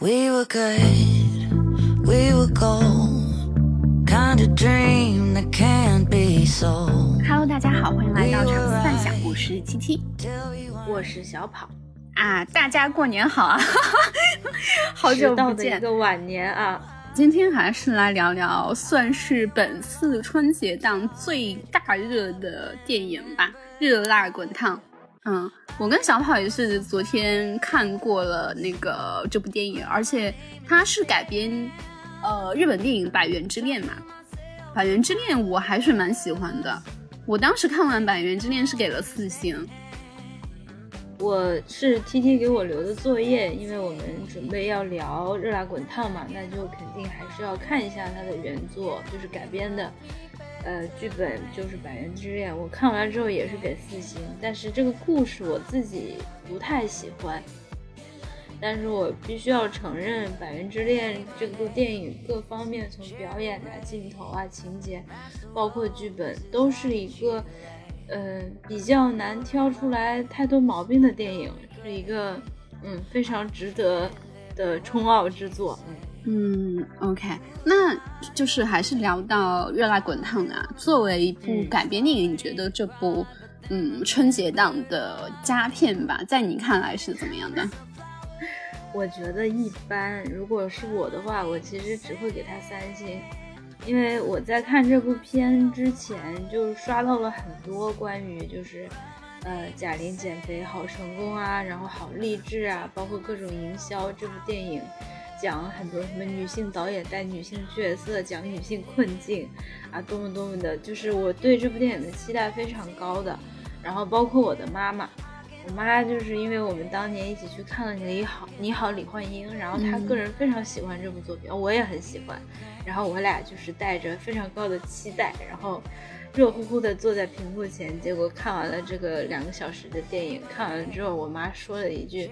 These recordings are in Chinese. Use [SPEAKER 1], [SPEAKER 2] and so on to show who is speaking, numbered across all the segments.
[SPEAKER 1] We were good, we were gold, kind of dream that can't be sold.
[SPEAKER 2] Hello，大家好，欢迎来到长思幻想，我是七七，
[SPEAKER 3] 我是小跑
[SPEAKER 2] 啊，大家过年好啊，好久不见，
[SPEAKER 3] 一个晚年啊。
[SPEAKER 2] 今天还是来聊聊，算是本次春节档最大热的电影吧，《热辣滚烫》。嗯，我跟小跑也是昨天看过了那个这部电影，而且它是改编呃日本电影《百元之恋》嘛，《百元之恋》我还是蛮喜欢的。我当时看完《百元之恋》是给了四星。
[SPEAKER 3] 我是 T T 给我留的作业，因为我们准备要聊《热辣滚烫》嘛，那就肯定还是要看一下它的原作，就是改编的，呃，剧本就是《百元之恋》。我看完之后也是给四星，但是这个故事我自己不太喜欢。但是我必须要承认，《百元之恋》这部电影各方面，从表演啊、镜头啊、情节，包括剧本，都是一个。嗯，比较难挑出来太多毛病的电影，是一个嗯非常值得的冲奥之作。
[SPEAKER 2] 嗯，OK，那就是还是聊到《热辣滚烫》啊。作为一部改编电影，你觉得这部嗯春节档的佳片吧，在你看来是怎么样的？
[SPEAKER 3] 我觉得一般。如果是我的话，我其实只会给他三星。因为我在看这部片之前，就刷到了很多关于就是，呃，贾玲减肥好成功啊，然后好励志啊，包括各种营销。这部电影讲很多什么女性导演带女性角色，讲女性困境啊，多么多么的，就是我对这部电影的期待非常高的。然后包括我的妈妈。我妈就是因为我们当年一起去看了《你好，你好，李焕英》，然后她个人非常喜欢这部作品，我也很喜欢，然后我俩就是带着非常高的期待，然后热乎乎的坐在屏幕前，结果看完了这个两个小时的电影，看完了之后，我妈说了一句。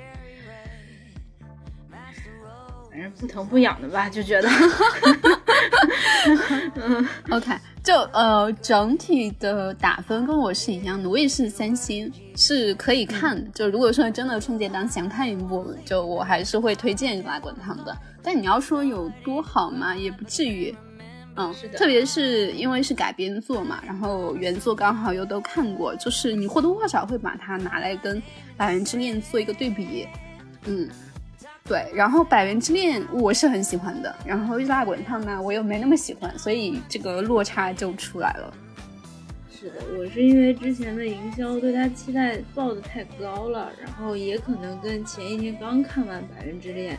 [SPEAKER 3] 反正不疼不痒的吧，就觉得。
[SPEAKER 2] 嗯，OK，就呃整体的打分跟我是一样的，我也是三星，是可以看的。就如果说真的春节档想看一部，就我还是会推荐《热辣滚烫》的。但你要说有多好嘛，也不至于。嗯，
[SPEAKER 3] 是的。
[SPEAKER 2] 特别是因为是改编作嘛，然后原作刚好又都看过，就是你或多或少会把它拿来跟《百元之恋》做一个对比。嗯。对，然后《百元之恋》我是很喜欢的，然后《热辣滚烫》呢，我又没那么喜欢，所以这个落差就出来了。
[SPEAKER 3] 是的，我是因为之前的营销对他期待报的太高了，然后也可能跟前一天刚看完《百元之恋》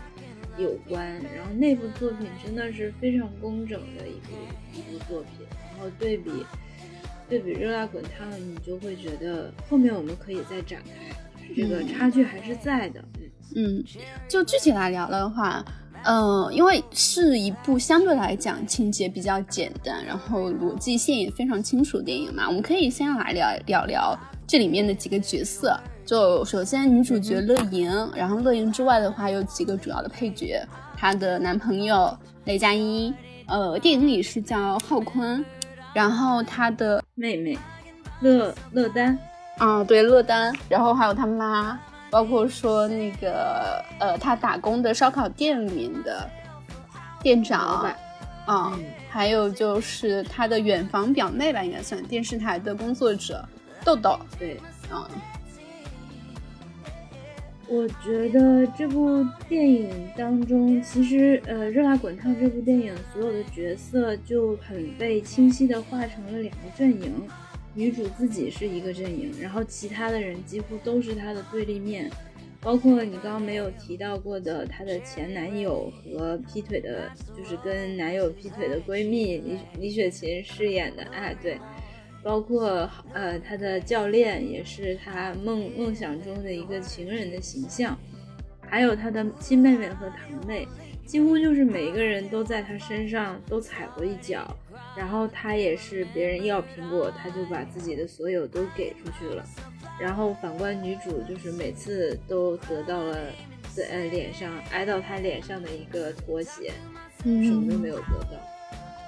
[SPEAKER 3] 有关，然后那部作品真的是非常工整的一部一部作品，然后对比对比《热辣滚烫》，你就会觉得后面我们可以再展开，这个差距还是在的。
[SPEAKER 2] 嗯，就具体来聊的话，嗯，因为是一部相对来讲情节比较简单，然后逻辑线也非常清楚的电影嘛，我们可以先来聊聊聊这里面的几个角色。就首先女主角乐莹，然后乐莹之外的话有几个主要的配角，她的男朋友雷佳音，呃，电影里是叫浩坤，然后她的
[SPEAKER 3] 妹妹乐乐丹，
[SPEAKER 2] 啊，对，乐丹，然后还有他妈。包括说那个呃，他打工的烧烤店里面的店长，啊，还有就是他的远房表妹吧，应该算电视台的工作者豆豆。
[SPEAKER 3] 对，
[SPEAKER 2] 嗯，
[SPEAKER 3] 我觉得这部电影当中，其实呃，《热辣滚烫》这部电影所有的角色就很被清晰的划成了两个阵营。女主自己是一个阵营，然后其他的人几乎都是她的对立面，包括你刚刚没有提到过的她的前男友和劈腿的，就是跟男友劈腿的闺蜜李李雪琴饰演的，哎对，包括呃她的教练也是她梦梦想中的一个情人的形象，还有她的亲妹妹和堂妹。几乎就是每一个人都在她身上都踩过一脚，然后他也是别人要苹果，他就把自己的所有都给出去了。然后反观女主，就是每次都得到了在呃脸上挨到他脸上的一个拖鞋，什么都没有得到。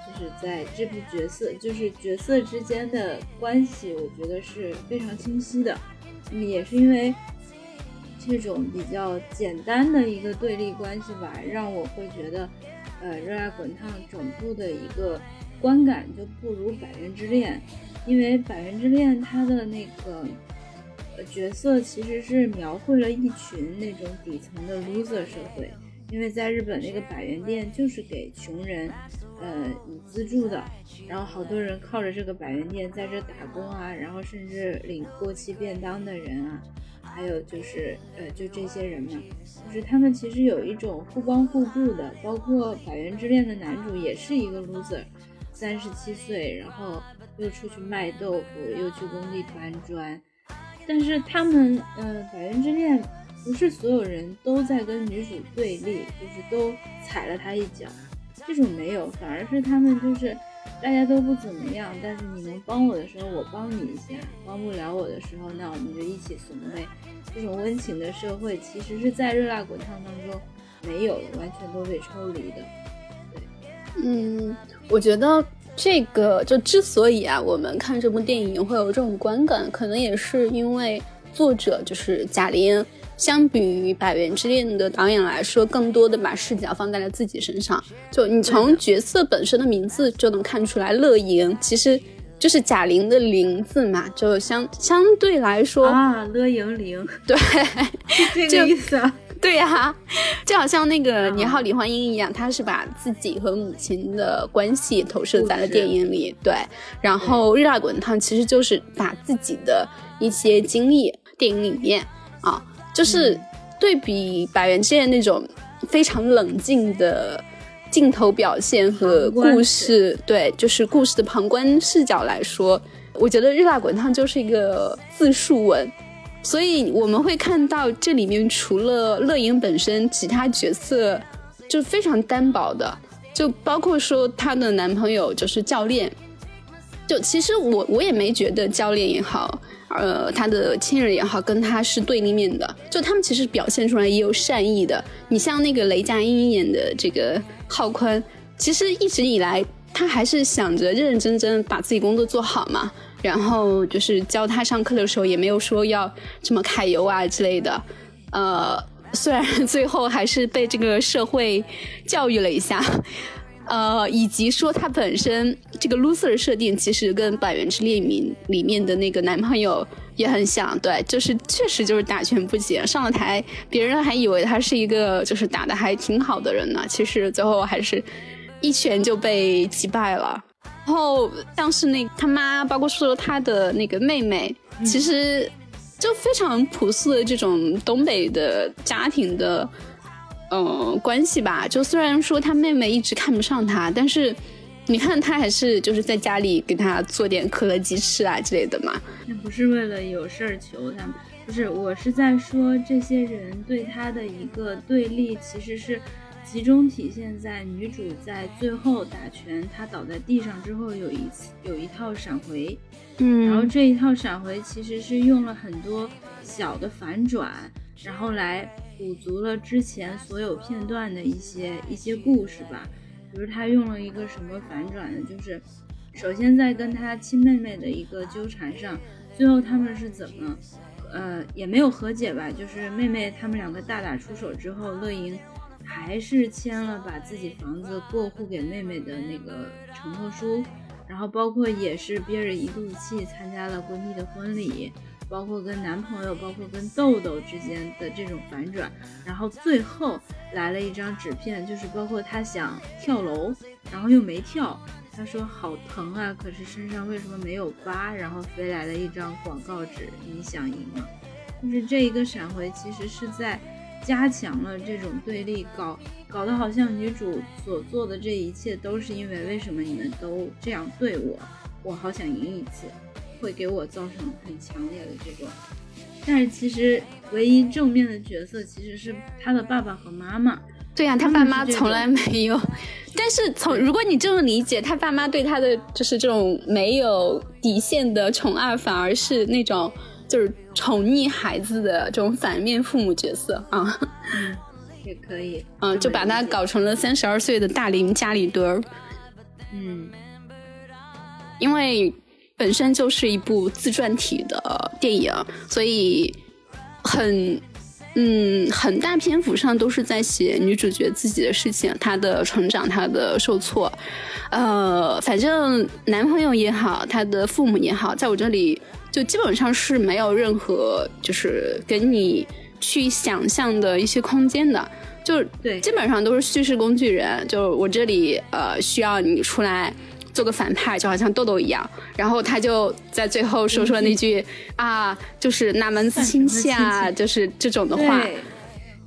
[SPEAKER 3] 就是在这部角色，就是角色之间的关系，我觉得是非常清晰的。嗯，也是因为这种比较简单的一个对立关系吧，让我会觉得，呃，《热辣滚烫》整部的一个观感就不如《百元之恋》，因为《百元之恋》它的那个角色其实是描绘了一群那种底层的 loser 社会。因为在日本那个百元店就是给穷人，呃，以资助的，然后好多人靠着这个百元店在这打工啊，然后甚至领过期便当的人啊，还有就是呃，就这些人嘛，就是他们其实有一种互帮互助的，包括百元之恋的男主也是一个 loser，三十七岁，然后又出去卖豆腐，又去工地搬砖，但是他们，呃，百元之恋。不是所有人都在跟女主对立，就是都踩了她一脚，这种没有，反而是他们就是大家都不怎么样，但是你能帮我的时候我帮你一下，帮不了我的时候那我们就一起怂呗。这种温情的社会其实是在热辣滚烫当中没有的，完全都被抽离的。对，
[SPEAKER 2] 嗯，我觉得这个就之所以啊，我们看这部电影会有这种观感，可能也是因为作者就是贾玲。相比于《百元之恋》的导演来说，更多的把视角放在了自己身上。就你从角色本身的名字就能看出来，乐莹其实就是贾玲的“玲”字嘛，就相相对来说
[SPEAKER 3] 啊，乐莹玲，
[SPEAKER 2] 对，
[SPEAKER 3] 这个意思。
[SPEAKER 2] 对呀，就好像那个《你好，李焕英》一样，他是把自己和母亲的关系投射在了电影里。对，然后《热辣滚烫》其实就是把自己的一些经历电影里面啊。就是对比《百元之恋》那种非常冷静的镜头表现和故事，对，就是故事的旁观视角来说，我觉得《热辣滚烫》就是一个自述文。所以我们会看到这里面除了乐莹本身，其他角色就非常单薄的，就包括说她的男朋友就是教练，就其实我我也没觉得教练也好。呃，他的亲人也好，跟他是对立面的。就他们其实表现出来也有善意的。你像那个雷佳音演的这个浩宽，其实一直以来他还是想着认认真真把自己工作做好嘛。然后就是教他上课的时候，也没有说要这么揩油啊之类的。呃，虽然最后还是被这个社会教育了一下。呃，以及说他本身这个 loser 设定，其实跟《百元之恋》里里面的那个男朋友也很像，对，就是确实就是打拳不结，上了台，别人还以为他是一个就是打的还挺好的人呢，其实最后还是一拳就被击败了。然后像是那他妈，包括说他的那个妹妹，其实就非常朴素的这种东北的家庭的。嗯，关系吧，就虽然说他妹妹一直看不上他，但是你看他还是就是在家里给他做点可乐鸡翅啊之类的嘛。
[SPEAKER 3] 那不是为了有事儿求他，不是，我是在说这些人对他的一个对立，其实是集中体现在女主在最后打拳，她倒在地上之后有一次有一套闪回，
[SPEAKER 2] 嗯，
[SPEAKER 3] 然后这一套闪回其实是用了很多小的反转，然后来。补足了之前所有片段的一些一些故事吧，比如他用了一个什么反转呢？就是首先在跟他亲妹妹的一个纠缠上，最后他们是怎么，呃，也没有和解吧？就是妹妹他们两个大打出手之后，乐莹还是签了把自己房子过户给妹妹的那个承诺书，然后包括也是憋着一肚子气参加了闺蜜的婚礼。包括跟男朋友，包括跟豆豆之间的这种反转，然后最后来了一张纸片，就是包括他想跳楼，然后又没跳，他说好疼啊，可是身上为什么没有疤？然后飞来了一张广告纸，你想赢吗？就是这一个闪回，其实是在加强了这种对立，搞搞得好像女主所做的这一切都是因为为什么你们都这样对我，我好想赢一次。会给我造成很强烈的这种，但是其实唯一正面的角色其实是他的爸爸和妈妈。
[SPEAKER 2] 对呀，他爸妈从来没有。但是从如果你这么理解，他爸妈对他的就是这种没有底线的宠爱，反而是那种就是宠溺孩子的这种反面父母角色
[SPEAKER 3] 啊。嗯，也可以。
[SPEAKER 2] 嗯，就把他搞成了三十二岁的大龄家里蹲儿。
[SPEAKER 3] 嗯，
[SPEAKER 2] 因为。本身就是一部自传体的电影，所以很嗯，很大篇幅上都是在写女主角自己的事情，她的成长，她的受挫。呃，反正男朋友也好，她的父母也好，在我这里就基本上是没有任何就是给你去想象的一些空间的，就
[SPEAKER 3] 对，
[SPEAKER 2] 基本上都是叙事工具人。就我这里呃，需要你出来。做个反派，就好像豆豆一样，然后他就在最后说出了那句啊，就是哪门子亲戚啊，就是这种的话。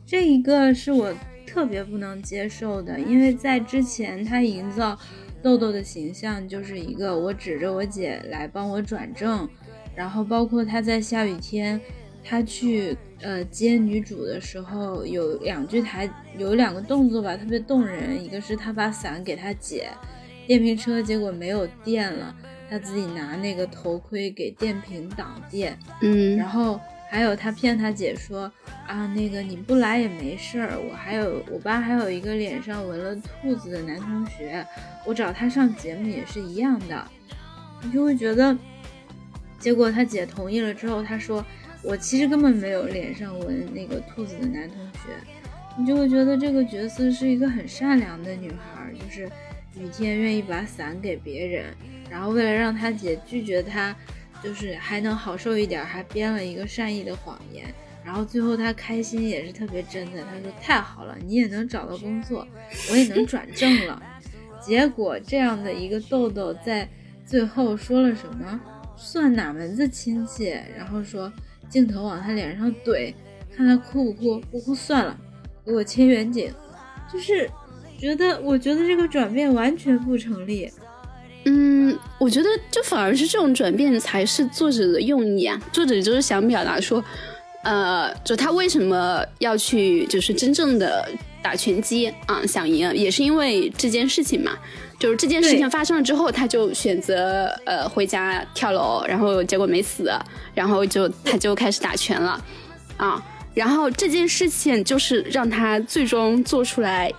[SPEAKER 3] 这一个是我特别不能接受的，因为在之前他营造豆豆的形象就是一个我指着我姐来帮我转正，然后包括他在下雨天他去呃接女主的时候，有两句台有两个动作吧，特别动人，一个是他把伞给他姐。电瓶车结果没有电了，他自己拿那个头盔给电瓶挡电。
[SPEAKER 2] 嗯，
[SPEAKER 3] 然后还有他骗他姐说啊，那个你不来也没事儿，我还有我爸还有一个脸上纹了兔子的男同学，我找他上节目也是一样的。你就会觉得，结果他姐同意了之后，他说我其实根本没有脸上纹那个兔子的男同学，你就会觉得这个角色是一个很善良的女孩，就是。雨天愿意把伞给别人，然后为了让他姐拒绝他，就是还能好受一点，还编了一个善意的谎言。然后最后他开心也是特别真的，他说太好了，你也能找到工作，我也能转正了。结果这样的一个豆豆在最后说了什么？算哪门子亲戚？然后说镜头往他脸上怼，看他哭不哭？不哭算了，给我切远景，就是。觉得，我觉得这个转变完全不成立。
[SPEAKER 2] 嗯，我觉得就反而是这种转变才是作者的用意啊。作者就是想表达说，呃，就他为什么要去，就是真正的打拳击啊，想赢，也是因为这件事情嘛。就是这件事情发生了之后，他就选择呃回家跳楼，然后结果没死，然后就他就开始打拳了啊。然后这件事情就是让他最终做出来。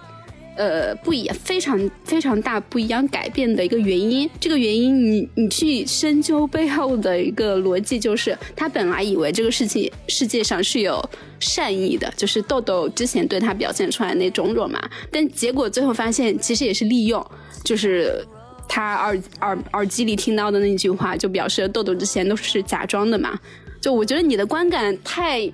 [SPEAKER 2] 呃，不一样，非常非常大不一样改变的一个原因。这个原因，你你去深究背后的一个逻辑，就是他本来以为这个事情世界上是有善意的，就是豆豆之前对他表现出来那种种嘛，但结果最后发现其实也是利用，就是他耳耳耳机里听到的那句话，就表示豆豆之前都是假装的嘛。就我觉得你的观感太，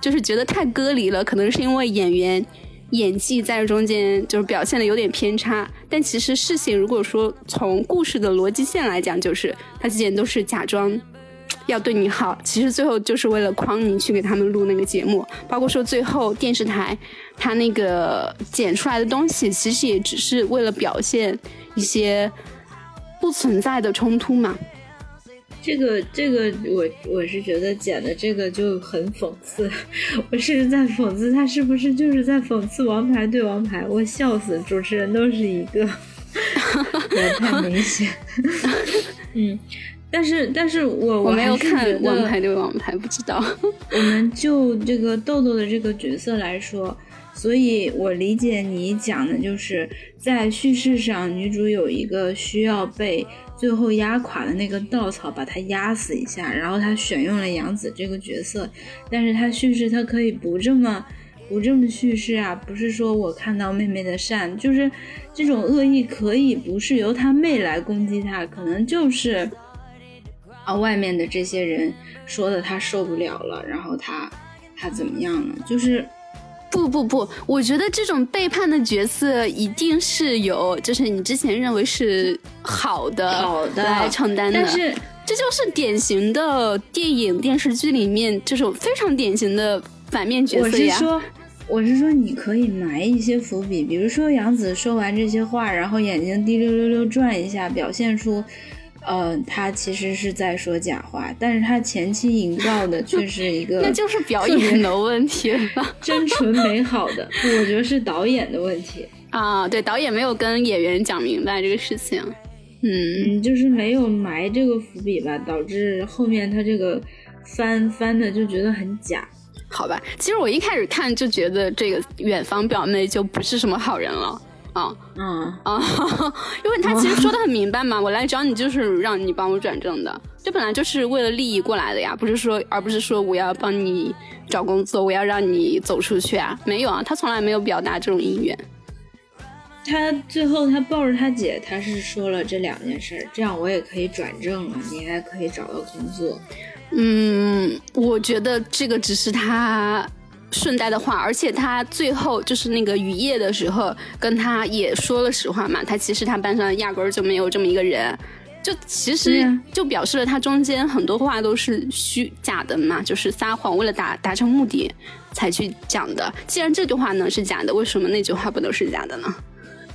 [SPEAKER 2] 就是觉得太割离了，可能是因为演员。演技在中间就是表现的有点偏差，但其实事情如果说从故事的逻辑线来讲，就是他之前都是假装要对你好，其实最后就是为了诓你去给他们录那个节目，包括说最后电视台他那个剪出来的东西，其实也只是为了表现一些不存在的冲突嘛。
[SPEAKER 3] 这个这个，我我是觉得剪的这个就很讽刺，我是在讽刺他是不是就是在讽刺王牌对王牌，我笑死，主持人都是一个，太明显。嗯，但是但是我
[SPEAKER 2] 我没有看王牌对王牌，不知道。
[SPEAKER 3] 我们就这个豆豆的这个角色来说，所以我理解你讲的就是在叙事上，女主有一个需要被。最后压垮的那个稻草，把他压死一下，然后他选用了杨子这个角色，但是他叙事他可以不这么不这么叙事啊，不是说我看到妹妹的善，就是这种恶意可以不是由他妹来攻击他，可能就是啊外面的这些人说的他受不了了，然后他他怎么样了，就是。
[SPEAKER 2] 不不不，我觉得这种背叛的角色一定是有，就是你之前认为是好的
[SPEAKER 3] 好的
[SPEAKER 2] 来承担的，
[SPEAKER 3] 但是
[SPEAKER 2] 这就是典型的电影电视剧里面这种非常典型的反面角
[SPEAKER 3] 色呀。我是说，我是说你可以埋一些伏笔，比如说杨紫说完这些话，然后眼睛滴溜溜溜转一下，表现出。嗯，他其实是在说假话，但是他前期营造的却是一个，
[SPEAKER 2] 那就是表演的问题了，
[SPEAKER 3] 真纯美好的，我觉得是导演的问题。
[SPEAKER 2] 啊，对，导演没有跟演员讲明白这个事情，
[SPEAKER 3] 嗯，就是没有埋这个伏笔吧，导致后面他这个翻翻的就觉得很假，
[SPEAKER 2] 好吧，其实我一开始看就觉得这个远方表妹就不是什么好人了。啊，
[SPEAKER 3] 嗯
[SPEAKER 2] 啊，因为他其实说的很明白嘛，我来找你就是让你帮我转正的，这本来就是为了利益过来的呀，不是说，而不是说我要帮你找工作，我要让你走出去啊，没有啊，他从来没有表达这种意愿。
[SPEAKER 3] 他最后他抱着他姐，他是说了这两件事，这样我也可以转正了，你还可以找到工作。
[SPEAKER 2] 嗯，我觉得这个只是他顺带的话，而且他最后就是那个雨夜的时候，跟他也说了实话嘛。他其实他班上压根儿就没有这么一个人，就其实就表示了他中间很多话都是虚假的嘛，就是撒谎，为了达达成目的才去讲的。既然这句话呢是假的，为什么那句话不能是假的呢？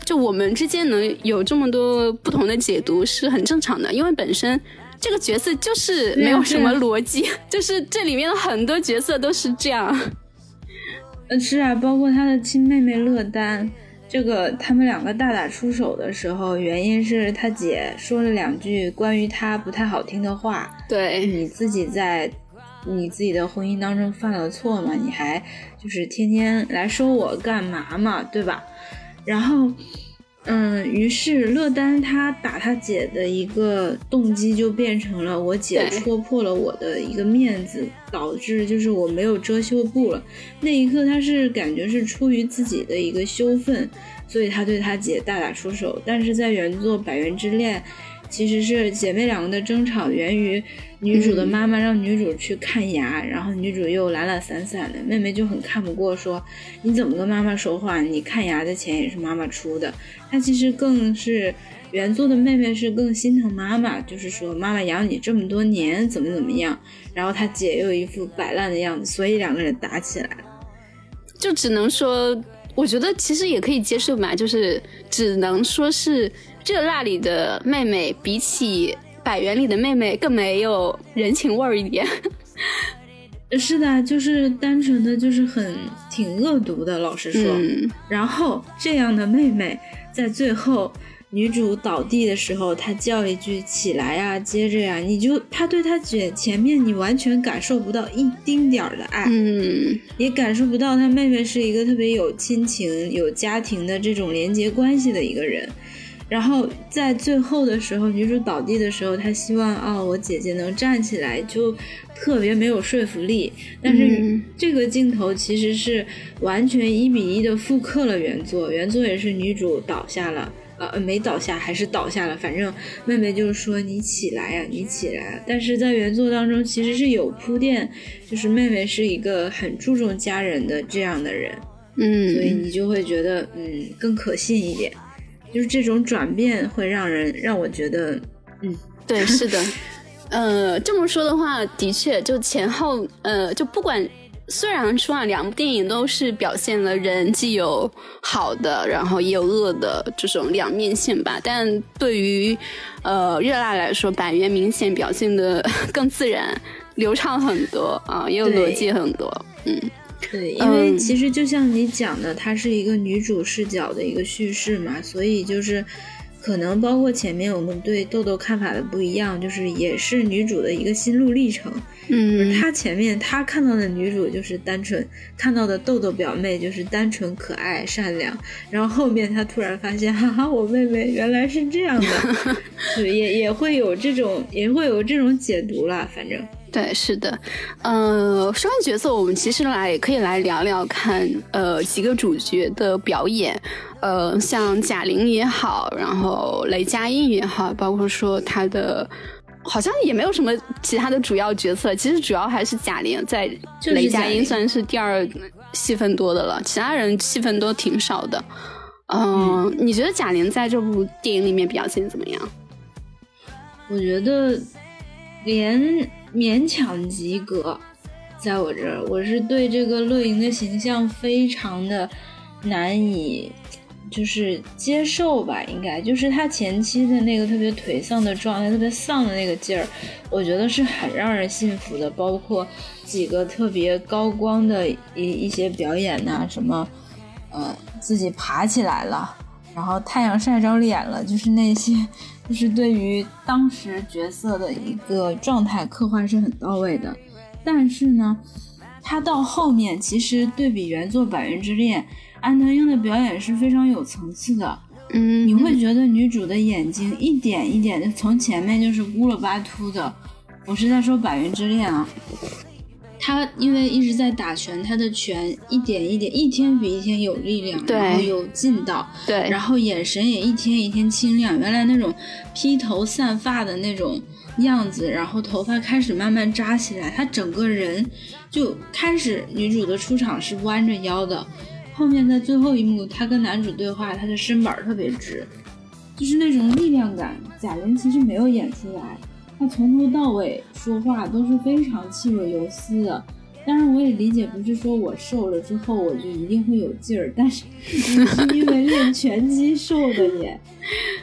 [SPEAKER 2] 就我们之间能有这么多不同的解读是很正常的，因为本身这个角色就是没有什么逻辑，就是这里面的很多角色都是这样。
[SPEAKER 3] 嗯，是啊，包括他的亲妹妹乐丹，这个他们两个大打出手的时候，原因是他姐说了两句关于他不太好听的话。
[SPEAKER 2] 对，
[SPEAKER 3] 你自己在你自己的婚姻当中犯了错嘛？你还就是天天来说我干嘛嘛，对吧？然后，嗯，于是乐丹他打他姐的一个动机就变成了我姐戳破了我的一个面子，导致就是我没有遮羞布了。那一刻他是感觉是出于自己的一个羞愤，所以他对他姐大打出手。但是在原作《百元之恋》。其实是姐妹两个的争吵源于女主的妈妈让女主去看牙，然后女主又懒懒散散的，妹妹就很看不过，说你怎么跟妈妈说话？你看牙的钱也是妈妈出的。她其实更是原作的妹妹是更心疼妈妈，就是说妈妈养你这么多年怎么怎么样，然后她姐又一副摆烂的样子，所以两个人打起来了。
[SPEAKER 2] 就只能说，我觉得其实也可以接受嘛，就是只能说是。这那里的妹妹比起百元里的妹妹更没有人情味儿一点。
[SPEAKER 3] 是的，就是单纯的就是很挺恶毒的，老实说。然后这样的妹妹在最后女主倒地的时候，她叫一句起来呀，接着呀，你就她对她姐前面你完全感受不到一丁点儿的爱，
[SPEAKER 2] 嗯，
[SPEAKER 3] 也感受不到她妹妹是一个特别有亲情、有家庭的这种连接关系的一个人。然后在最后的时候，女主倒地的时候，她希望啊，我姐姐能站起来，就特别没有说服力。但是这个镜头其实是完全一比一的复刻了原作，原作也是女主倒下了，呃，没倒下，还是倒下了。反正妹妹就是说你起来呀，你起来。但是在原作当中其实是有铺垫，就是妹妹是一个很注重家人的这样的人，
[SPEAKER 2] 嗯，
[SPEAKER 3] 所以你就会觉得嗯更可信一点。就是这种转变会让人让我觉得，嗯，
[SPEAKER 2] 对，是的，呃，这么说的话，的确，就前后，呃，就不管，虽然说啊，两部电影都是表现了人既有好的，然后也有恶的这种两面性吧，但对于呃热辣来说，百元明显表现的 更自然、流畅很多啊，也有逻辑很多，嗯。
[SPEAKER 3] 对，因为其实就像你讲的，它是一个女主视角的一个叙事嘛，所以就是可能包括前面我们对豆豆看法的不一样，就是也是女主的一个心路历程。
[SPEAKER 2] 嗯，
[SPEAKER 3] 她前面她看到的女主就是单纯看到的豆豆表妹就是单纯可爱善良，然后后面她突然发现，哈哈，我妹妹原来是这样的，对，也也会有这种也会有这种解读啦，反正。
[SPEAKER 2] 对，是的，呃，说完角色，我们其实来可以来聊聊看，呃，几个主角的表演，呃，像贾玲也好，然后雷佳音也好，包括说他的，好像也没有什么其他的主要角色，其实主要还是贾玲在，雷佳音算是第二戏份多的了，其他人戏份都挺少的，嗯，你觉得贾玲在这部电影里面表现怎么样？
[SPEAKER 3] 我觉得连。勉强及格，在我这儿，我是对这个乐莹的形象非常的难以就是接受吧，应该就是她前期的那个特别颓丧的状态，特别丧的那个劲儿，我觉得是很让人信服的。包括几个特别高光的一一些表演呐，什么呃自己爬起来了，然后太阳晒着脸了，就是那些。就是对于当时角色的一个状态刻画是很到位的，但是呢，他到后面其实对比原作《百元之恋》，安藤英的表演是非常有层次的。
[SPEAKER 2] 嗯，
[SPEAKER 3] 你会觉得女主的眼睛一点一点的从前面就是乌了巴秃的。我是在说《百元之恋》啊，她因为一直在打拳，他的拳一点一点，一天比一天有力量，然后有劲道，
[SPEAKER 2] 对，
[SPEAKER 3] 然后眼神也一天一天清亮。原来那种披头散发的那种样子，然后头发开始慢慢扎起来，他整个人就开始。女主的出场是弯着腰的。后面在最后一幕，他跟男主对话，他的身板特别直，就是那种力量感。贾玲其实没有演出来，她从头到尾说话都是非常气若游丝的。当然，我也理解，不是说我瘦了之后我就一定会有劲儿，但是你 是因为练拳击瘦的耶。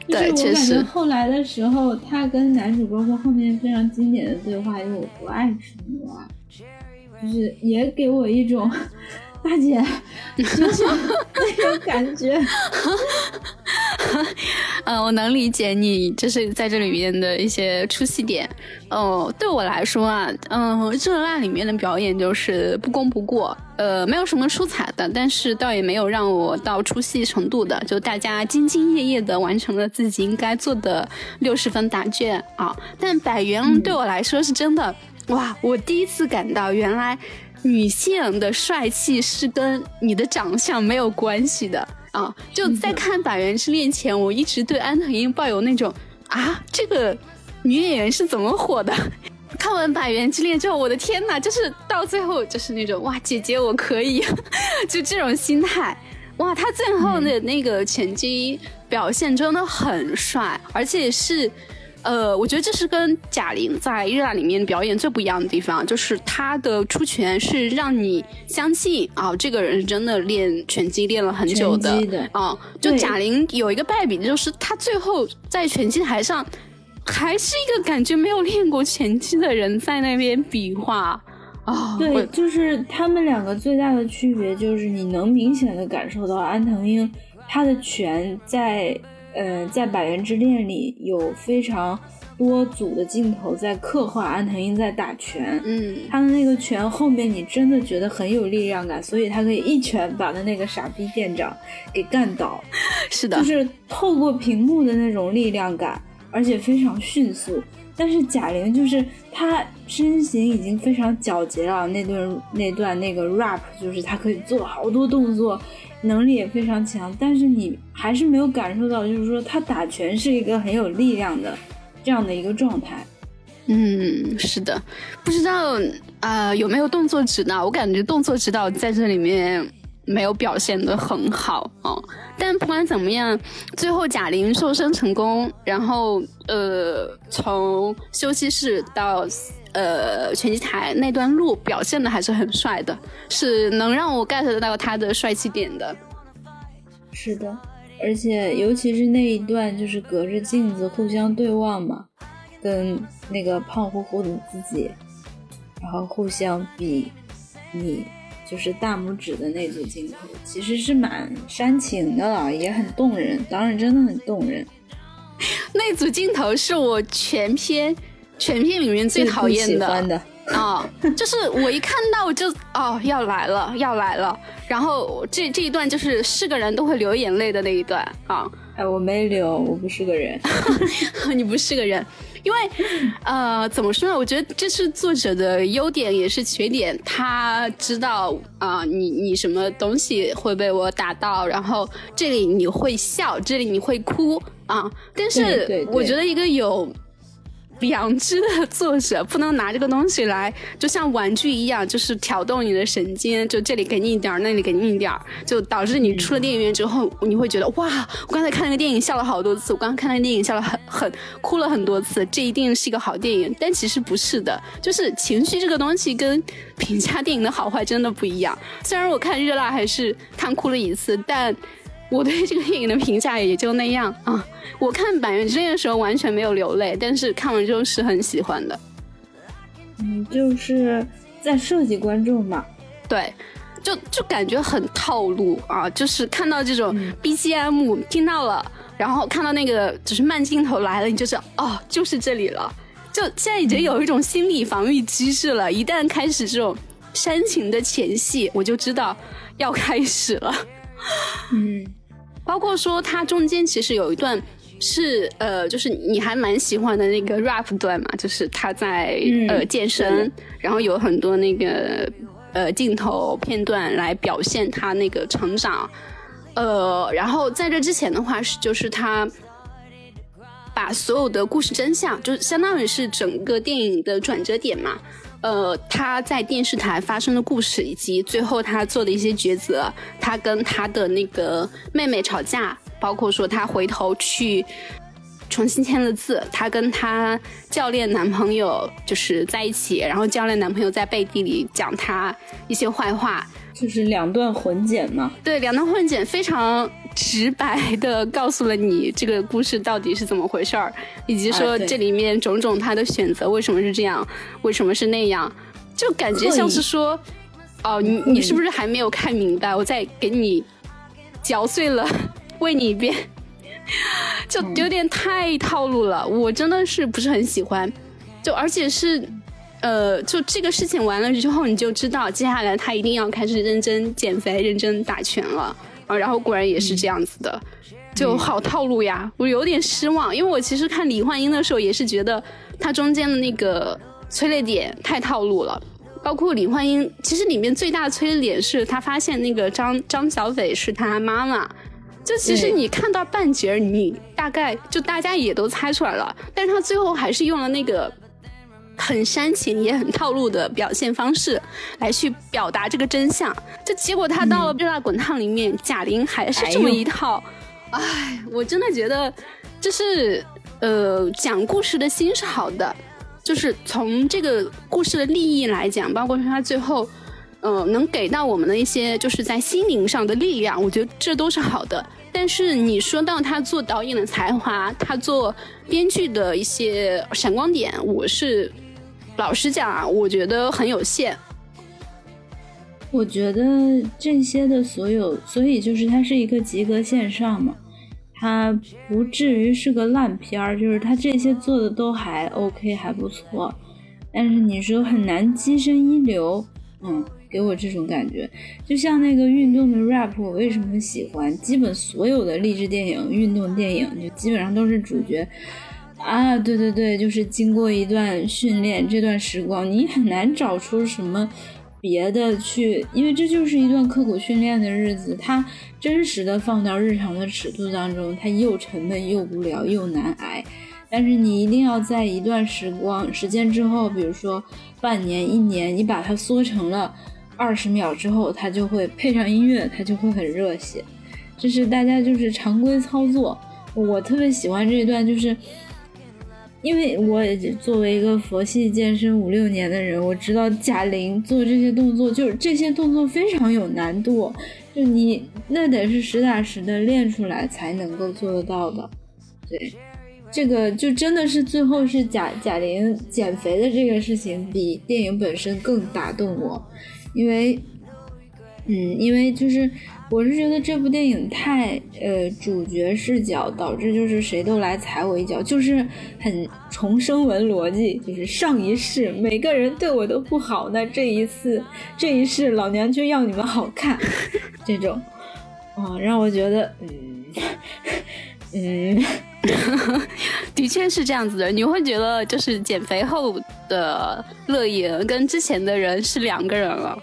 [SPEAKER 2] 对，
[SPEAKER 3] 就是我感觉后来的时候，他跟男主播括后面非常经典的对话，因为我不爱吃牛啊，就是也给我一种。大姐，就是那种感觉。
[SPEAKER 2] 嗯，我能理解你，就是在这里面的一些出戏点。哦，对我来说啊，嗯，热辣里面的表演就是不攻不过，呃，没有什么出彩的，但是倒也没有让我到出戏程度的，就大家兢兢业业的完成了自己应该做的六十分答卷啊。但百元对我来说是真的，哇，我第一次感到原来。女性的帅气是跟你的长相没有关系的啊！就在看《百元之恋》前，我一直对安藤樱抱有那种啊，这个女演员是怎么火的？看完《百元之恋》之后，我的天呐，就是到最后就是那种哇，姐姐我可以，就这种心态。哇，他最后的那个拳击表现真的很帅，而且是。呃，我觉得这是跟贾玲在《热辣》里面表演最不一样的地方，就是她的出拳是让你相信啊，这个人是真的练拳击练了很久的啊。就贾玲有一个败笔，就是她最后在拳击台上还是一个感觉没有练过拳击的人在那边比划啊。
[SPEAKER 3] 对，就是他们两个最大的区别就是你能明显的感受到安藤英他的拳在。呃，在《百元之恋》里有非常多组的镜头在刻画安藤英在打拳，
[SPEAKER 2] 嗯，
[SPEAKER 3] 他的那个拳后面你真的觉得很有力量感，所以他可以一拳把他那个傻逼店长给干倒。
[SPEAKER 2] 是的，
[SPEAKER 3] 就是透过屏幕的那种力量感，而且非常迅速。但是贾玲就是她身形已经非常矫捷了，那段那段那个 rap 就是她可以做好多动作。能力也非常强，但是你还是没有感受到，就是说他打拳是一个很有力量的这样的一个状态。
[SPEAKER 2] 嗯，是的，不知道啊有没有动作指导？我感觉动作指导在这里面没有表现的很好哦。但不管怎么样，最后贾玲瘦身成功，然后呃从休息室到。呃，拳击台那段路表现的还是很帅的，是能让我 get 到他的帅气点的。
[SPEAKER 3] 是的，而且尤其是那一段，就是隔着镜子互相对望嘛，跟那个胖乎乎的自己，然后互相比你就是大拇指的那组镜头，其实是蛮煽情的了，也很动人。当然，真的很动人。
[SPEAKER 2] 那组镜头是我全片。全片里面最讨厌
[SPEAKER 3] 的
[SPEAKER 2] 啊，就是我一看到就哦要来了要来了，然后这这一段就是是个人都会流眼泪的那一段啊。
[SPEAKER 3] 哎，我没流，我不是个人，
[SPEAKER 2] 你不是个人，因为呃怎么说呢？我觉得这是作者的优点也是缺点，他知道啊你你什么东西会被我打到，然后这里你会笑，这里你会哭啊，但是我觉得一个有。良知的作者不能拿这个东西来，就像玩具一样，就是挑动你的神经，就这里给你一点，那里给你一点，就导致你出了电影院之后，你会觉得哇，我刚才看那个电影笑了好多次，我刚刚看那个电影笑了很很哭了很多次，这一定是一个好电影。但其实不是的，就是情绪这个东西跟评价电影的好坏真的不一样。虽然我看热辣还是看哭了一次，但。我对这个电影的评价也就那样啊！我看《百元之恋》的时候完全没有流泪，但是看完之后是很喜欢的。
[SPEAKER 3] 嗯，就是在设计观众嘛，
[SPEAKER 2] 对，就就感觉很套路啊！就是看到这种 BGM 听到了，然后看到那个就是慢镜头来了，你就知道哦，就是这里了。就现在已经有一种心理防御机制了，一旦开始这种煽情的前戏，我就知道要开始了。嗯，包括说它中间其实有一段是呃，就是你还蛮喜欢的那个 rap 段嘛，就是他在呃健身，然后有很多那个呃镜头片段来表现他那个成长。呃，然后在这之前的话是就是他把所有的故事真相，就相当于是整个电影的转折点嘛。呃，他在电视台发生的故事，以及最后他做的一些抉择，他跟他的那个妹妹吵架，包括说他回头去重新签了字，他跟他教练男朋友就是在一起，然后教练男朋友在背地里讲他一些坏话，
[SPEAKER 3] 就是两段混剪嘛。
[SPEAKER 2] 对，两段混剪非常。直白的告诉了你这个故事到底是怎么回事儿，以及说这里面种种他的选择为什么是这样，为什么是那样，就感觉像是说，哦，你你是不是还没有看明白？我再给你嚼碎了喂你一遍，就有点太套路了，我真的是不是很喜欢。就而且是，呃，就这个事情完了之后，你就知道接下来他一定要开始认真减肥、认真打拳了。啊，然后果然也是这样子的，就好套路呀！我有点失望，因为我其实看李焕英的时候也是觉得她中间的那个催泪点太套路了。包括李焕英，其实里面最大的催泪点是她发现那个张张小斐是她妈妈。就其实你看到半截，你大概就大家也都猜出来了，但是他最后还是用了那个。很煽情也很套路的表现方式来去表达这个真相，就结果他到了《热辣滚烫》里面，贾玲还是这么一套。哎，我真的觉得，就是呃，讲故事的心是好的，就是从这个故事的利益来讲，包括说他最后，呃，能给到我们的一些就是在心灵上的力量，我觉得这都是好的。但是你说到他做导演的才华，他做编剧的一些闪光点，我是。老实讲啊，我觉得很有限。
[SPEAKER 3] 我觉得这些的所有，所以就是它是一个及格线上嘛，它不至于是个烂片儿，就是它这些做的都还 OK，还不错。但是你说很难跻身一流，嗯，给我这种感觉。就像那个运动的 rap，我为什么喜欢？基本所有的励志电影、运动电影，就基本上都是主角。啊，对对对，就是经过一段训练，这段时光你很难找出什么别的去，因为这就是一段刻苦训练的日子，它真实的放到日常的尺度当中，它又沉闷又无聊又难挨。但是你一定要在一段时光时间之后，比如说半年、一年，你把它缩成了二十秒之后，它就会配上音乐，它就会很热血。这是大家就是常规操作。我特别喜欢这一段，就是。因为我也作为一个佛系健身五六年的人，我知道贾玲做这些动作，就是这些动作非常有难度，就你那得是实打实的练出来才能够做得到的。对，这个就真的是最后是贾贾玲减肥的这个事情比电影本身更打动我，因为，嗯，因为就是。我是觉得这部电影太呃主角视角，导致就是谁都来踩我一脚，就是很重生文逻辑，就是上一世每个人对我都不好，那这一次这一世老娘就要你们好看，这种，啊，让我觉得，嗯嗯，
[SPEAKER 2] 的确是这样子的，你会觉得就是减肥后的乐莹跟之前的人是两个人了。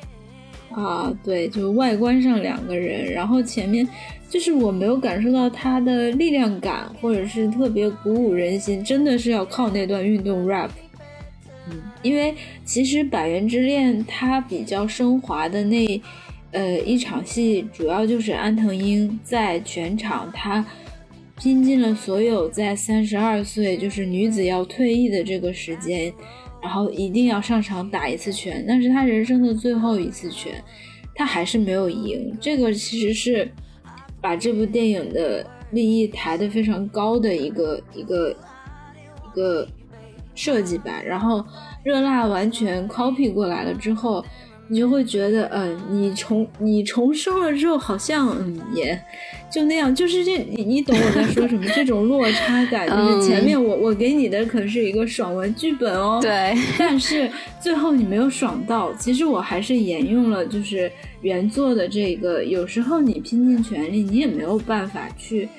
[SPEAKER 3] 啊，对，就外观上两个人，然后前面就是我没有感受到他的力量感，或者是特别鼓舞人心，真的是要靠那段运动 rap。嗯，因为其实《百元之恋》它比较升华的那呃一场戏，主要就是安藤英在全场他拼尽了所有在三十二岁就是女子要退役的这个时间。然后一定要上场打一次拳，那是他人生的最后一次拳，他还是没有赢。这个其实是把这部电影的利益抬得非常高的一个一个一个设计吧。然后热辣完全 copy 过来了之后，你就会觉得，嗯，你重你重生了之后，好像嗯也就那样，就是这你你懂我在说什么？这种落差感，就是前面我我给你的可是一个爽文剧本哦，
[SPEAKER 2] 对，
[SPEAKER 3] 但是最后你没有爽到。其实我还是沿用了就是原作的这个，有时候你拼尽全力，你也没有办法去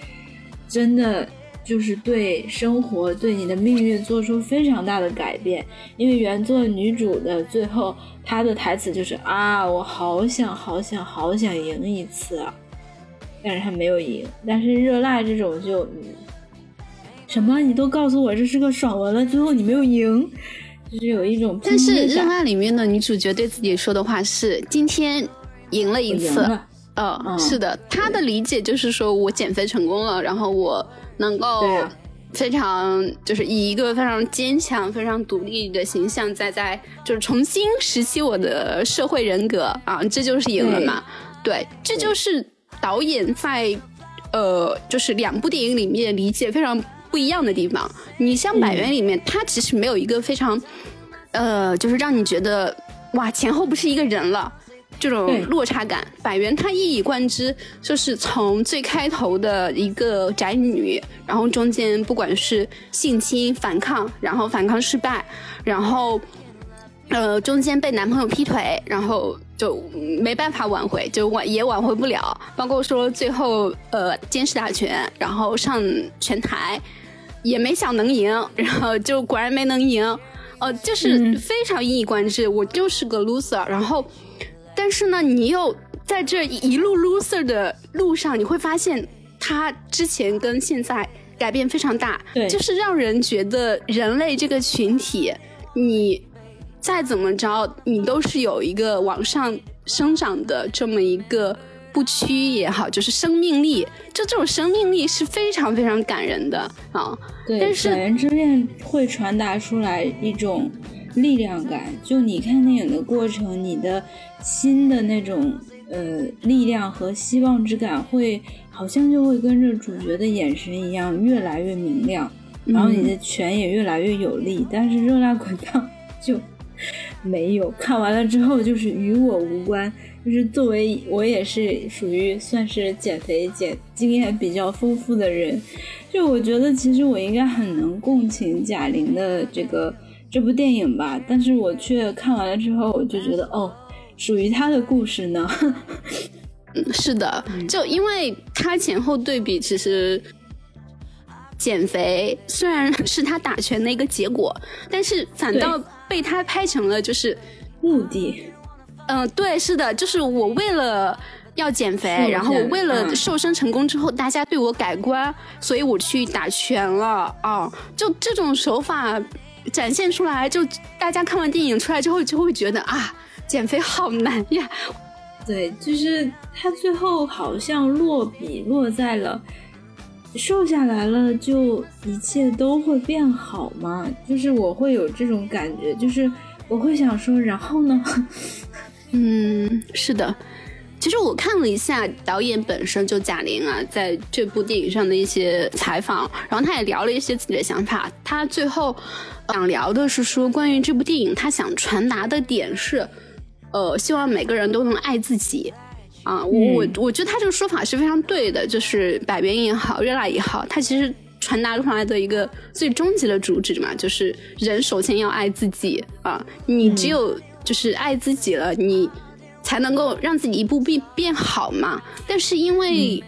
[SPEAKER 3] 真的。就是对生活、对你的命运做出非常大的改变，因为原作女主的最后，她的台词就是啊，我好想、好想、好想赢一次啊，但是她没有赢。但是热辣这种就，什么你都告诉我这是个爽文了，最后你没有赢，就是有一种。
[SPEAKER 2] 但是热辣里面的女主角对自己说的话是：今天赢了一次，嗯，是的，她的理解就是说我减肥成功了，然后我。能够非常就是以一个非常坚强、非常独立的形象，在在就是重新拾起我的社会人格啊，这就是赢了嘛？对，这就是导演在呃，就是两部电影里面理解非常不一样的地方。你像《百元》里面，它其实没有一个非常呃，就是让你觉得哇，前后不是一个人了。这种落差感，百元她一以贯之，就是从最开头的一个宅女，然后中间不管是性侵、反抗，然后反抗失败，然后呃中间被男朋友劈腿，然后就没办法挽回，就挽也挽回不了。包括说最后呃监视大权，然后上拳台也没想能赢，然后就果然没能赢，呃就是非常一以贯之，我就是个 loser，然后。但是呢，你又在这一路 loser 的路上，你会发现他之前跟现在改变非常大，
[SPEAKER 3] 对，
[SPEAKER 2] 就是让人觉得人类这个群体，你再怎么着，你都是有一个往上生长的这么一个不屈也好，就是生命力，就这种生命力是非常非常感人的啊。
[SPEAKER 3] 对，
[SPEAKER 2] 但是《
[SPEAKER 3] 人之恋》会传达出来一种。力量感，就你看电影的过程，你的心的那种呃力量和希望之感，会好像就会跟着主角的眼神一样，越来越明亮，然后你的拳也越来越有力。但是热辣滚烫就没有，看完了之后就是与我无关。就是作为我也是属于算是减肥减经验比较丰富的人，就我觉得其实我应该很能共情贾玲的这个。这部电影吧，但是我却看完了之后，我就觉得哦，属于他的故事呢。
[SPEAKER 2] 嗯，是的，就因为他前后对比，其实减肥虽然是他打拳的一个结果，但是反倒被他拍成了就是
[SPEAKER 3] 目的。
[SPEAKER 2] 嗯，对，是的，就是我为了要减肥，然后我为了瘦身成功之后，大家对我改观，所以我去打拳了啊！就这种手法。展现出来，就大家看完电影出来之后，就会觉得啊，减肥好难呀。
[SPEAKER 3] 对，就是他最后好像落笔落在了瘦下来了，就一切都会变好吗？就是我会有这种感觉，就是我会想说，然后呢？
[SPEAKER 2] 嗯，是的。其实我看了一下导演本身就贾玲啊，在这部电影上的一些采访，然后他也聊了一些自己的想法。他最后想聊的是说，关于这部电影，他想传达的点是，呃，希望每个人都能爱自己。啊，我我我觉得他这个说法是非常对的，就是百元也好，热辣也好，他其实传达出来的一个最终极的主旨嘛，就是人首先要爱自己啊，你只有就是爱自己了，你。才能够让自己一步步变好嘛。但是因为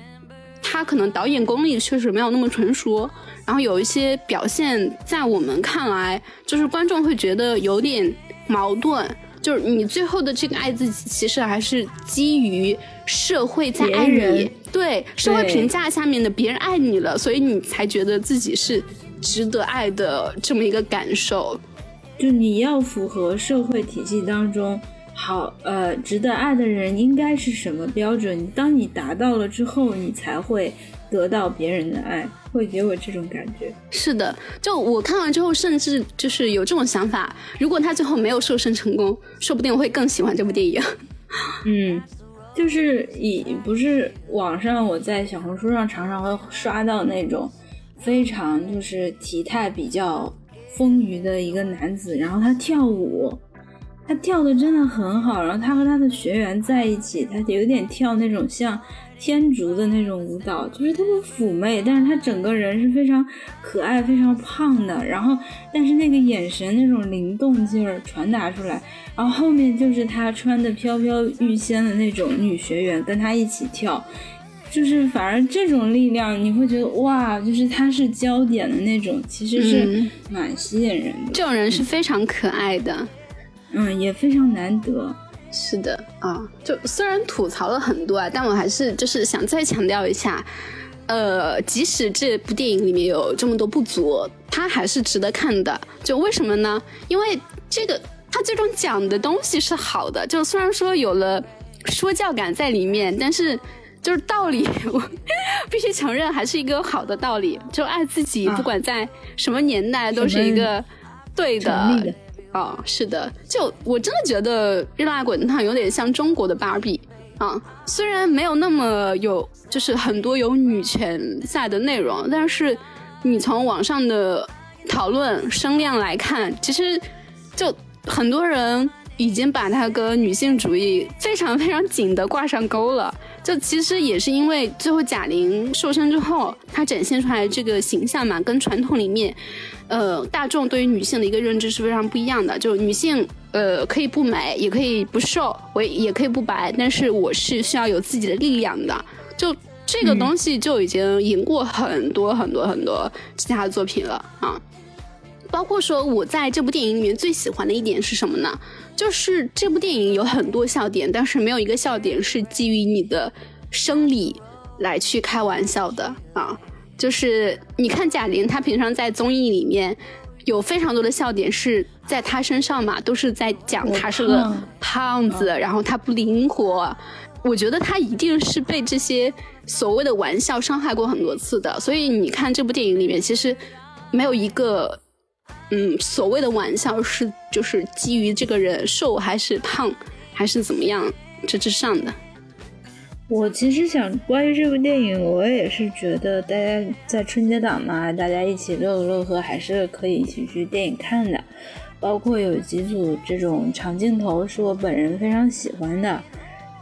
[SPEAKER 2] 他可能导演功力确实没有那么成熟，然后有一些表现在我们看来，就是观众会觉得有点矛盾。就是你最后的这个爱自己，其实还是基于社会在爱你，对社会评价下面的别人爱你了，所以你才觉得自己是值得爱的这么一个感受。
[SPEAKER 3] 就你要符合社会体系当中。好，呃，值得爱的人应该是什么标准？当你达到了之后，你才会得到别人的爱，会给我这种感觉。
[SPEAKER 2] 是的，就我看完之后，甚至就是有这种想法：如果他最后没有瘦身成功，说不定我会更喜欢这部电影。
[SPEAKER 3] 嗯，就是以不是网上我在小红书上常常会刷到那种非常就是体态比较丰腴的一个男子，然后他跳舞。他跳的真的很好，然后他和他的学员在一起，他有点跳那种像天竺的那种舞蹈，就是特别妩媚，但是他整个人是非常可爱、非常胖的，然后但是那个眼神那种灵动劲儿传达出来，然后后面就是他穿的飘飘欲仙的那种女学员跟他一起跳，就是反而这种力量你会觉得哇，就是他是焦点的那种，其实是蛮吸引人的。
[SPEAKER 2] 这种人是非常可爱的。
[SPEAKER 3] 嗯，也非常难得。
[SPEAKER 2] 是的啊，就虽然吐槽了很多啊，但我还是就是想再强调一下，呃，即使这部电影里面有这么多不足，它还是值得看的。就为什么呢？因为这个它最终讲的东西是好的，就虽然说有了说教感在里面，但是就是道理，我 必须承认还是一个好的道理。就爱自己，不管在什么年代，都是一个对的。啊，哦是的，就我真的觉得《热辣滚烫》有点像中国的芭比啊，虽然没有那么有，就是很多有女权在的内容，但是你从网上的讨论声量来看，其实就很多人已经把它跟女性主义非常非常紧的挂上钩了。就其实也是因为最后贾玲瘦身之后，她展现出来这个形象嘛，跟传统里面。呃，大众对于女性的一个认知是非常不一样的。就女性，呃，可以不美，也可以不瘦，我也可以不白，但是我是需要有自己的力量的。就这个东西就已经赢过很多很多很多其他的作品了啊。包括说我在这部电影里面最喜欢的一点是什么呢？就是这部电影有很多笑点，但是没有一个笑点是基于你的生理来去开玩笑的啊。就是你看贾玲，她平常在综艺里面有非常多的笑点是在她身上嘛，都是在讲她是个胖子，然后她不灵活。我觉得她一定是被这些所谓的玩笑伤害过很多次的。所以你看这部电影里面，其实没有一个嗯所谓的玩笑是就是基于这个人瘦还是胖还是怎么样这之上的。
[SPEAKER 3] 我其实想关于这部电影，我也是觉得大家在春节档嘛，大家一起乐呵乐呵，还是可以一起去电影看的。包括有几组这种长镜头是我本人非常喜欢的。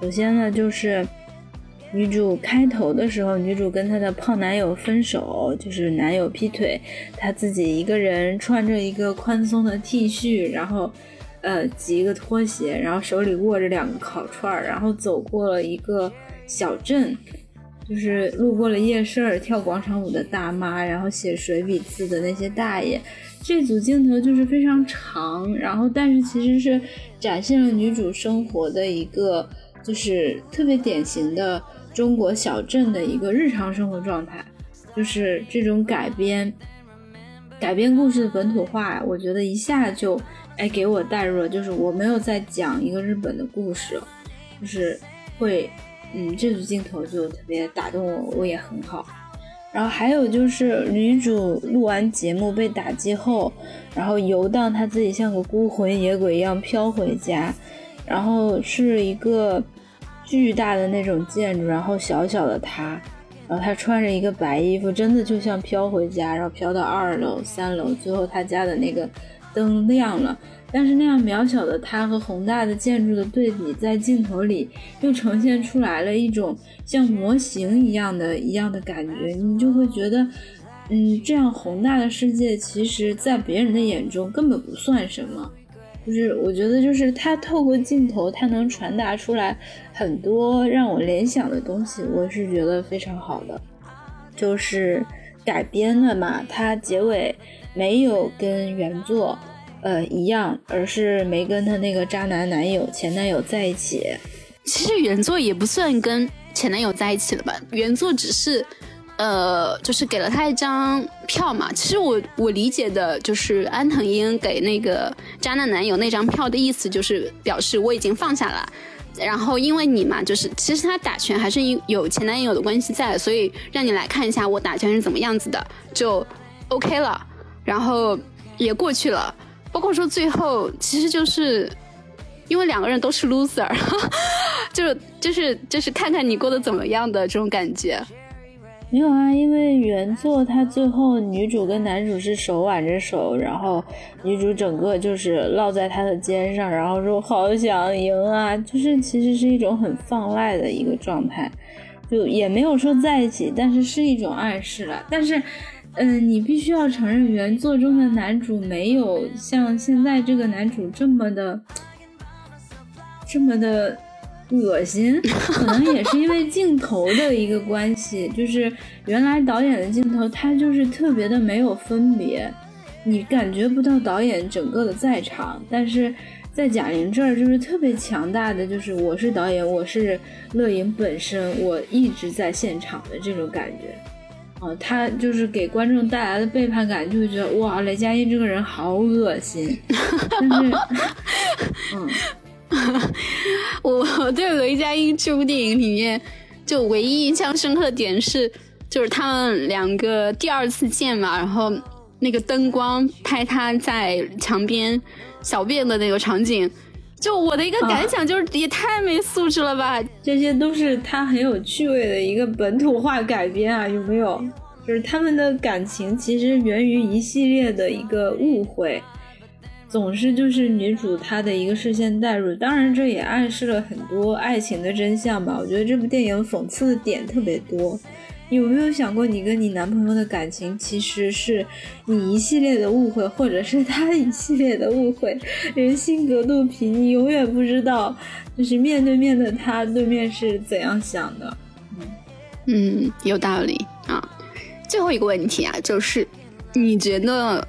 [SPEAKER 3] 首先呢，就是女主开头的时候，女主跟她的胖男友分手，就是男友劈腿，她自己一个人穿着一个宽松的 T 恤，然后呃挤一个拖鞋，然后手里握着两个烤串儿，然后走过了一个。小镇，就是路过了夜市跳广场舞的大妈，然后写水笔字的那些大爷，这组镜头就是非常长，然后但是其实是展现了女主生活的一个，就是特别典型的中国小镇的一个日常生活状态，就是这种改编，改编故事的本土化，我觉得一下就哎给我带入了，就是我没有在讲一个日本的故事，就是会。嗯，这组镜头就特别打动我，我也很好。然后还有就是女主录完节目被打击后，然后游荡，她自己像个孤魂野鬼一样飘回家，然后是一个巨大的那种建筑，然后小小的她，然后她穿着一个白衣服，真的就像飘回家，然后飘到二楼、三楼，最后她家的那个灯亮了。但是那样渺小的它和宏大的建筑的对比，在镜头里又呈现出来了一种像模型一样的一样的感觉，你就会觉得，嗯，这样宏大的世界，其实在别人的眼中根本不算什么。就是我觉得，就是它透过镜头，它能传达出来很多让我联想的东西，我是觉得非常好的。就是改编的嘛，它结尾没有跟原作。呃，一样，而是没跟他那个渣男男友、前男友在一起。
[SPEAKER 2] 其实原作也不算跟前男友在一起了吧？原作只是，呃，就是给了他一张票嘛。其实我我理解的就是安藤英给那个渣男男友那张票的意思，就是表示我已经放下了。然后因为你嘛，就是其实他打拳还是有前男友的关系在，所以让你来看一下我打拳是怎么样子的，就 OK 了。然后也过去了。包括说最后，其实就是因为两个人都是 loser，就就是就是看看你过得怎么样的这种感觉。
[SPEAKER 3] 没有啊，因为原作它最后女主跟男主是手挽着手，然后女主整个就是落在他的肩上，然后说好想赢啊，就是其实是一种很放赖的一个状态，就也没有说在一起，但是是一种暗示了。但是，嗯，你必须要承认原作中的男主没有像现在这个男主这么的，这么的。恶心，可能也是因为镜头的一个关系，就是原来导演的镜头，他就是特别的没有分别，你感觉不到导演整个的在场，但是在贾玲这儿就是特别强大的，就是我是导演，我是乐莹本身，我一直在现场的这种感觉，啊，他就是给观众带来的背叛感，就会觉得哇，雷佳音这个人好恶心，但是，嗯。
[SPEAKER 2] 我对雷佳音这部电影里面，就唯一印象深刻的点是，就是他们两个第二次见嘛，然后那个灯光拍他在墙边小便的那个场景，就我的一个感想就是也太没素质了吧！
[SPEAKER 3] 这些都是他很有趣味的一个本土化改编啊，有没有？就是他们的感情其实源于一系列的一个误会。总是就是女主她的一个视线带入，当然这也暗示了很多爱情的真相吧。我觉得这部电影讽刺的点特别多。你有没有想过，你跟你男朋友的感情其实是你一系列的误会，或者是他一系列的误会？人心隔肚皮，你永远不知道，就是面对面的他对面是怎样想的。
[SPEAKER 2] 嗯，有道理啊。最后一个问题啊，就是你觉得？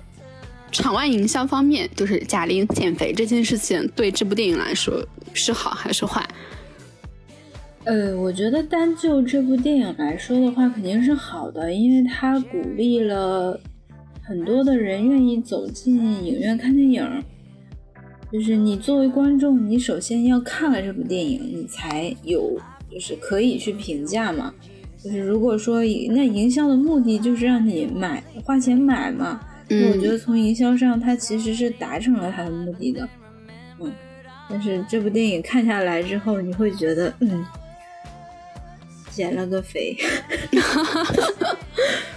[SPEAKER 2] 场外营销方面，就是贾玲减肥这件事情，对这部电影来说是好还是坏？
[SPEAKER 3] 呃，我觉得单就这部电影来说的话，肯定是好的，因为它鼓励了很多的人愿意走进影院看电影。就是你作为观众，你首先要看了这部电影，你才有就是可以去评价嘛。就是如果说那营销的目的就是让你买花钱买嘛。我觉得从营销上，它其实是达成了它的目的的，嗯，但是这部电影看下来之后，你会觉得，嗯，减了个肥。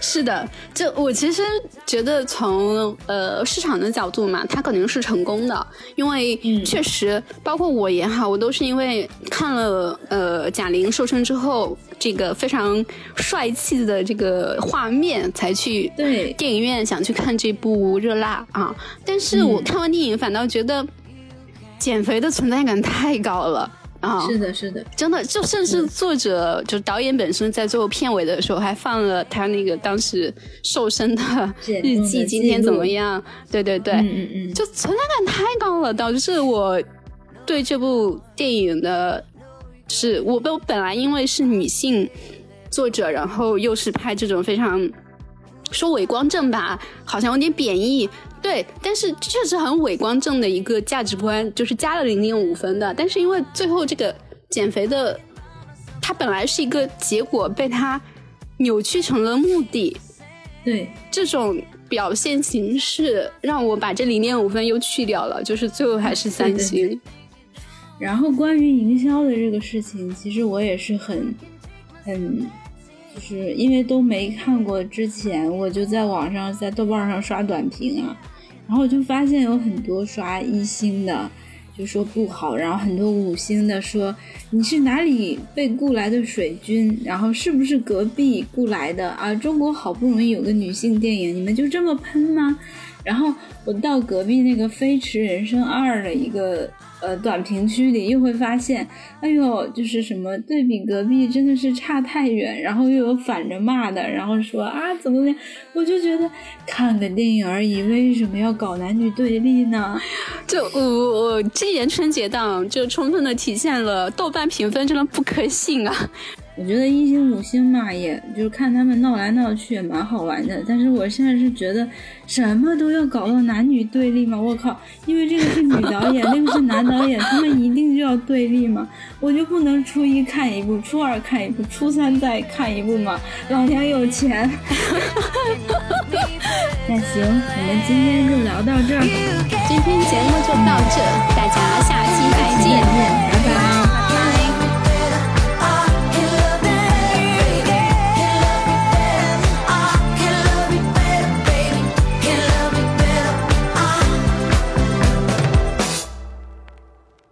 [SPEAKER 2] 是的，就我其实觉得从呃市场的角度嘛，它肯定是成功的，因为确实包括我也好，我都是因为看了呃贾玲瘦身之后这个非常帅气的这个画面才去
[SPEAKER 3] 对。
[SPEAKER 2] 电影院想去看这部《热辣》啊，但是我看完电影反倒觉得减肥的存在感太高了。啊，
[SPEAKER 3] 是的，是的，
[SPEAKER 2] 真的，就甚至作者，就导演本身，在最后片尾的时候还放了他那个当时瘦身的日记，今天怎么样？对对对，
[SPEAKER 3] 嗯嗯嗯，
[SPEAKER 2] 就存在感太高了，导致我对这部电影的，是我本本来因为是女性作者，然后又是拍这种非常说伪光正吧，好像有点贬义。对，但是确实很伪光正的一个价值观，就是加了零点五分的。但是因为最后这个减肥的，它本来是一个结果，被它扭曲成了目的。
[SPEAKER 3] 对，
[SPEAKER 2] 这种表现形式让我把这零点五分又去掉了，就是最后还是三星。
[SPEAKER 3] 然后关于营销的这个事情，其实我也是很很。就是因为都没看过之前，我就在网上在豆瓣上刷短评啊，然后我就发现有很多刷一星的就说不好，然后很多五星的说你是哪里被雇来的水军，然后是不是隔壁雇来的啊？中国好不容易有个女性电影，你们就这么喷吗？然后我到隔壁那个《飞驰人生二》的一个。呃，短评区里又会发现，哎呦，就是什么对比隔壁真的是差太远，然后又有反着骂的，然后说啊怎么怎么，我就觉得看个电影而已，为什么要搞男女对立呢？
[SPEAKER 2] 就我我今年春节档就充分的体现了豆瓣评分真的不可信啊。
[SPEAKER 3] 我觉得一星五星嘛，也就是看他们闹来闹去也蛮好玩的。但是我现在是觉得，什么都要搞到男女对立嘛？我靠！因为这个是女导演，那个是男导演，他们一定就要对立嘛？我就不能初一看一部，初二看一部，初三再看一部嘛？老娘有钱。那行，我们今天就聊到这儿，
[SPEAKER 2] 今天节目就到这，大家下期再见，
[SPEAKER 3] 拜拜。